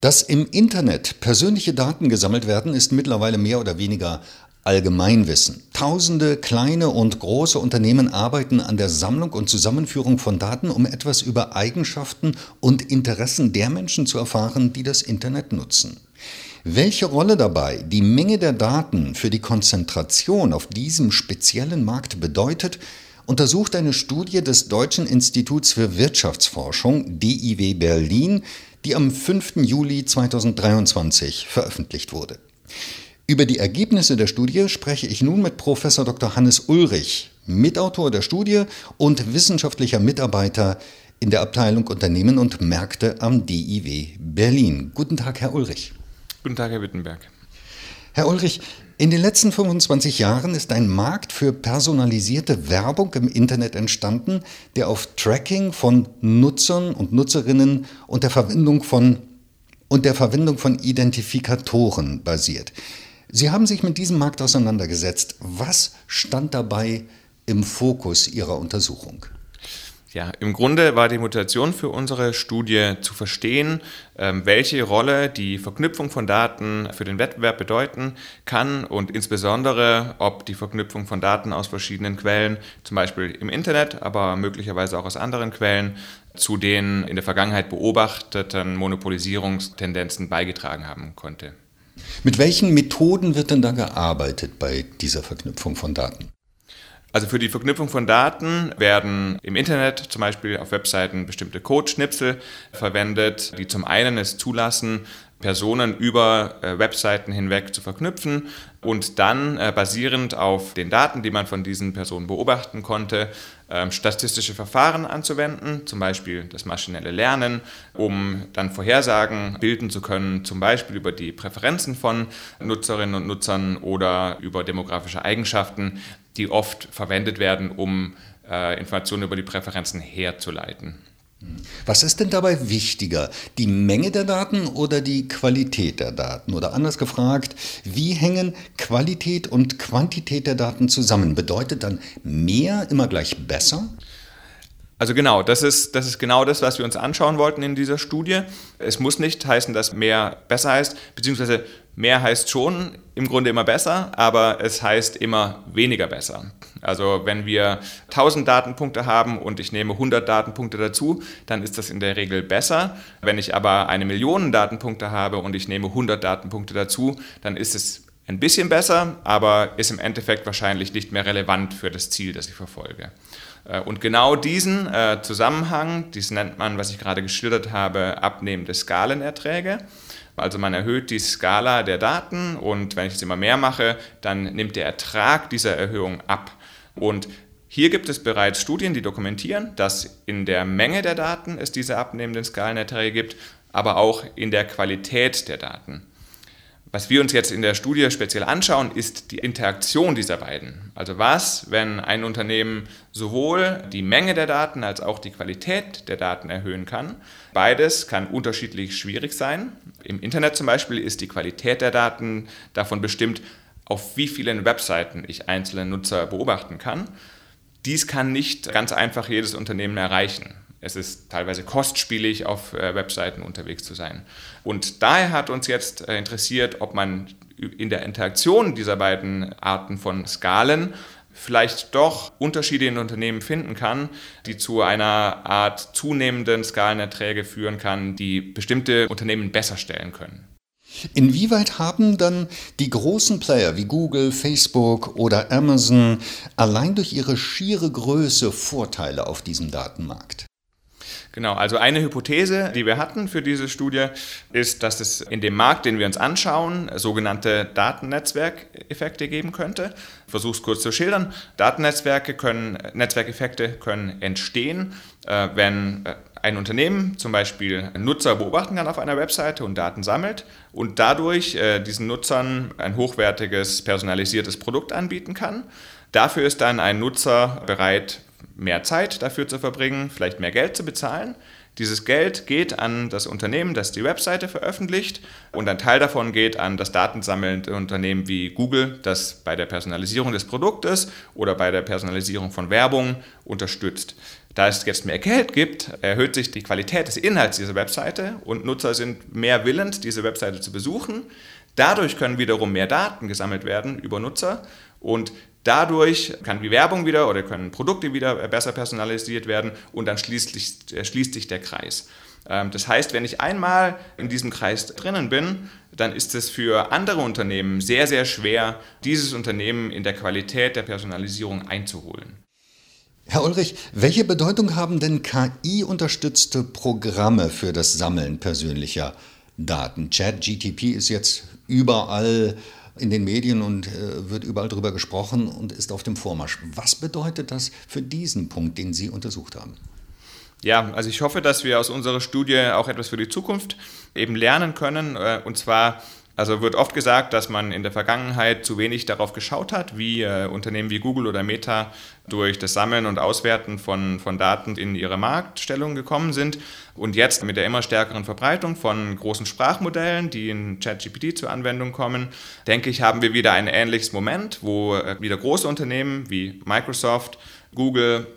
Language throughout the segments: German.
Dass im Internet persönliche Daten gesammelt werden, ist mittlerweile mehr oder weniger Allgemeinwissen. Tausende kleine und große Unternehmen arbeiten an der Sammlung und Zusammenführung von Daten, um etwas über Eigenschaften und Interessen der Menschen zu erfahren, die das Internet nutzen. Welche Rolle dabei die Menge der Daten für die Konzentration auf diesem speziellen Markt bedeutet, untersucht eine Studie des Deutschen Instituts für Wirtschaftsforschung DIW Berlin die am 5. Juli 2023 veröffentlicht wurde. Über die Ergebnisse der Studie spreche ich nun mit Professor Dr. Hannes Ulrich, Mitautor der Studie und wissenschaftlicher Mitarbeiter in der Abteilung Unternehmen und Märkte am DIW Berlin. Guten Tag, Herr Ulrich. Guten Tag, Herr Wittenberg. Herr Ulrich, in den letzten 25 Jahren ist ein Markt für personalisierte Werbung im Internet entstanden, der auf Tracking von Nutzern und Nutzerinnen und der Verwendung von und der Verwendung von Identifikatoren basiert. Sie haben sich mit diesem Markt auseinandergesetzt. Was stand dabei im Fokus Ihrer Untersuchung? Ja, im Grunde war die Motivation für unsere Studie zu verstehen, ähm, welche Rolle die Verknüpfung von Daten für den Wettbewerb bedeuten kann und insbesondere, ob die Verknüpfung von Daten aus verschiedenen Quellen, zum Beispiel im Internet, aber möglicherweise auch aus anderen Quellen, zu den in der Vergangenheit beobachteten Monopolisierungstendenzen beigetragen haben konnte. Mit welchen Methoden wird denn da gearbeitet bei dieser Verknüpfung von Daten? Also für die Verknüpfung von Daten werden im Internet zum Beispiel auf Webseiten bestimmte Codeschnipsel verwendet, die zum einen es zulassen, Personen über äh, Webseiten hinweg zu verknüpfen und dann äh, basierend auf den Daten, die man von diesen Personen beobachten konnte, äh, statistische Verfahren anzuwenden, zum Beispiel das maschinelle Lernen, um dann Vorhersagen bilden zu können, zum Beispiel über die Präferenzen von Nutzerinnen und Nutzern oder über demografische Eigenschaften, die oft verwendet werden, um äh, Informationen über die Präferenzen herzuleiten. Was ist denn dabei wichtiger, die Menge der Daten oder die Qualität der Daten? Oder anders gefragt, wie hängen Qualität und Quantität der Daten zusammen? Bedeutet dann mehr immer gleich besser? Also genau, das ist, das ist genau das, was wir uns anschauen wollten in dieser Studie. Es muss nicht heißen, dass mehr besser heißt, beziehungsweise mehr heißt schon im Grunde immer besser, aber es heißt immer weniger besser. Also wenn wir 1000 Datenpunkte haben und ich nehme 100 Datenpunkte dazu, dann ist das in der Regel besser. Wenn ich aber eine Million Datenpunkte habe und ich nehme 100 Datenpunkte dazu, dann ist es ein bisschen besser, aber ist im Endeffekt wahrscheinlich nicht mehr relevant für das Ziel, das ich verfolge. Äh, und genau diesen äh, Zusammenhang, dies nennt man, was ich gerade geschildert habe, abnehmende Skalenerträge. Also man erhöht die Skala der Daten und wenn ich es immer mehr mache, dann nimmt der Ertrag dieser Erhöhung ab. Und hier gibt es bereits Studien, die dokumentieren, dass in der Menge der Daten es diese abnehmenden Skalenerträge gibt, aber auch in der Qualität der Daten. Was wir uns jetzt in der Studie speziell anschauen, ist die Interaktion dieser beiden. Also was, wenn ein Unternehmen sowohl die Menge der Daten als auch die Qualität der Daten erhöhen kann. Beides kann unterschiedlich schwierig sein. Im Internet zum Beispiel ist die Qualität der Daten davon bestimmt, auf wie vielen Webseiten ich einzelne Nutzer beobachten kann. Dies kann nicht ganz einfach jedes Unternehmen erreichen. Es ist teilweise kostspielig, auf äh, Webseiten unterwegs zu sein. Und daher hat uns jetzt äh, interessiert, ob man in der Interaktion dieser beiden Arten von Skalen vielleicht doch Unterschiede in Unternehmen finden kann, die zu einer Art zunehmenden Skalenerträge führen kann, die bestimmte Unternehmen besser stellen können. Inwieweit haben dann die großen Player wie Google, Facebook oder Amazon allein durch ihre schiere Größe Vorteile auf diesem Datenmarkt? Genau, also eine Hypothese, die wir hatten für diese Studie, ist, dass es in dem Markt, den wir uns anschauen, sogenannte Datennetzwerkeffekte geben könnte. Ich versuche es kurz zu schildern. Datennetzwerke können, Netzwerkeffekte können entstehen, äh, wenn äh, ein Unternehmen zum Beispiel Nutzer beobachten kann auf einer Webseite und Daten sammelt und dadurch äh, diesen Nutzern ein hochwertiges, personalisiertes Produkt anbieten kann. Dafür ist dann ein Nutzer bereit, mehr Zeit dafür zu verbringen, vielleicht mehr Geld zu bezahlen. Dieses Geld geht an das Unternehmen, das die Webseite veröffentlicht und ein Teil davon geht an das datensammelnde Unternehmen wie Google, das bei der Personalisierung des Produktes oder bei der Personalisierung von Werbung unterstützt. Da es jetzt mehr Geld gibt, erhöht sich die Qualität des Inhalts dieser Webseite und Nutzer sind mehr willens, diese Webseite zu besuchen. Dadurch können wiederum mehr Daten gesammelt werden über Nutzer und Dadurch kann die Werbung wieder oder können Produkte wieder besser personalisiert werden und dann schließt, äh, schließt sich der Kreis. Ähm, das heißt, wenn ich einmal in diesem Kreis drinnen bin, dann ist es für andere Unternehmen sehr, sehr schwer, dieses Unternehmen in der Qualität der Personalisierung einzuholen. Herr Ulrich, welche Bedeutung haben denn KI-unterstützte Programme für das Sammeln persönlicher Daten? ChatGTP ist jetzt überall in den Medien und äh, wird überall darüber gesprochen und ist auf dem Vormarsch. Was bedeutet das für diesen Punkt, den Sie untersucht haben? Ja, also ich hoffe, dass wir aus unserer Studie auch etwas für die Zukunft eben lernen können. Äh, und zwar also wird oft gesagt, dass man in der Vergangenheit zu wenig darauf geschaut hat, wie äh, Unternehmen wie Google oder Meta durch das Sammeln und Auswerten von, von Daten in ihre Marktstellung gekommen sind. Und jetzt mit der immer stärkeren Verbreitung von großen Sprachmodellen, die in ChatGPT zur Anwendung kommen, denke ich, haben wir wieder ein ähnliches Moment, wo äh, wieder große Unternehmen wie Microsoft, Google,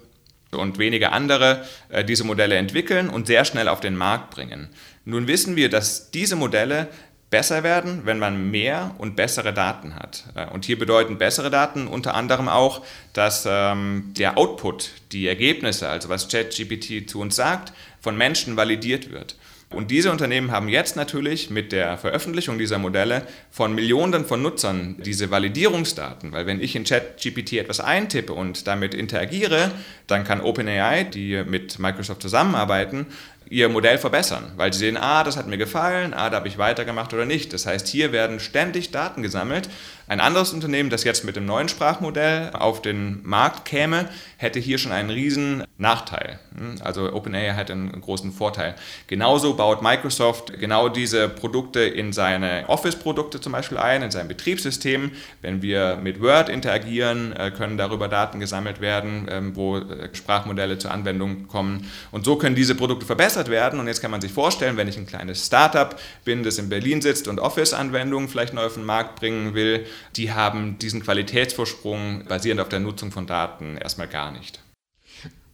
und wenige andere äh, diese Modelle entwickeln und sehr schnell auf den Markt bringen. Nun wissen wir, dass diese Modelle besser werden, wenn man mehr und bessere Daten hat. Äh, und hier bedeuten bessere Daten unter anderem auch, dass ähm, der Output, die Ergebnisse, also was ChatGPT zu uns sagt, von Menschen validiert wird. Und diese Unternehmen haben jetzt natürlich mit der Veröffentlichung dieser Modelle von Millionen von Nutzern diese Validierungsdaten, weil wenn ich in ChatGPT etwas eintippe und damit interagiere, dann kann OpenAI, die mit Microsoft zusammenarbeiten, ihr Modell verbessern, weil sie sehen, ah, das hat mir gefallen, ah, da habe ich weitergemacht oder nicht. Das heißt, hier werden ständig Daten gesammelt. Ein anderes Unternehmen, das jetzt mit dem neuen Sprachmodell auf den Markt käme, hätte hier schon einen riesen Nachteil. Hm, also OpenAI hat einen großen Vorteil. Genauso baut Microsoft genau diese Produkte in seine Office-Produkte zum Beispiel ein, in sein Betriebssystem. Wenn wir mit Word interagieren, äh, können darüber Daten gesammelt werden, ähm, wo äh, Sprachmodelle zur Anwendung kommen. Und so können diese Produkte verbessert verbessert werden. Und jetzt kann man sich vorstellen, wenn ich ein kleines Startup bin, das in Berlin sitzt und Office-Anwendungen vielleicht neu auf den Markt bringen will, die haben diesen Qualitätsvorsprung basierend auf der Nutzung von Daten erstmal gar nicht.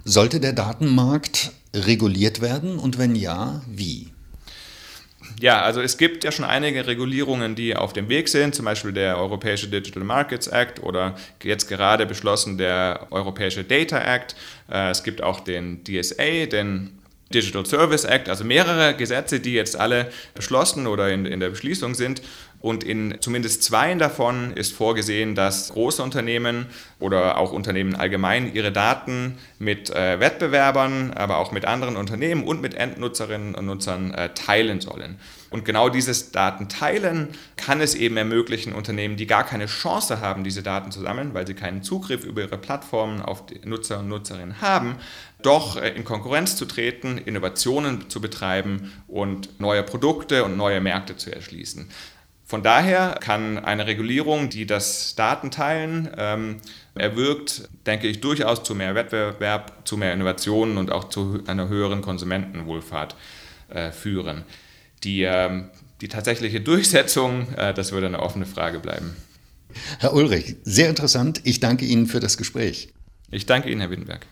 Sollte der Datenmarkt reguliert werden und wenn ja, wie? Ja, also es gibt ja schon einige Regulierungen, die auf dem Weg sind, zum Beispiel der Europäische Digital Markets Act oder jetzt gerade beschlossen der Europäische Data Act. Äh, es gibt auch den DSA, den Digital Service Act, also mehrere Gesetze, die jetzt alle beschlossen oder in, in der Beschließung sind. Und in zumindest zwei davon ist vorgesehen, dass große Unternehmen oder auch Unternehmen allgemein ihre Daten mit äh, Wettbewerbern, aber auch mit anderen Unternehmen und mit Endnutzerinnen und Nutzern äh, teilen sollen. Und genau dieses Datenteilen kann es eben ermöglichen, Unternehmen, die gar keine Chance haben, diese Daten zu sammeln, weil sie keinen Zugriff über ihre Plattformen auf Nutzer und Nutzerinnen haben, doch äh, in Konkurrenz zu treten, Innovationen zu betreiben und neue Produkte und neue Märkte zu erschließen. Von daher kann eine Regulierung, die das Datenteilen ähm, erwirkt, denke ich, durchaus zu mehr Wettbewerb, zu mehr Innovationen und auch zu einer höheren Konsumentenwohlfahrt äh, führen. Die, äh, die tatsächliche Durchsetzung, äh, das würde eine offene Frage bleiben. Herr Ulrich, sehr interessant. Ich danke Ihnen für das Gespräch. Ich danke Ihnen, Herr Wittenberg.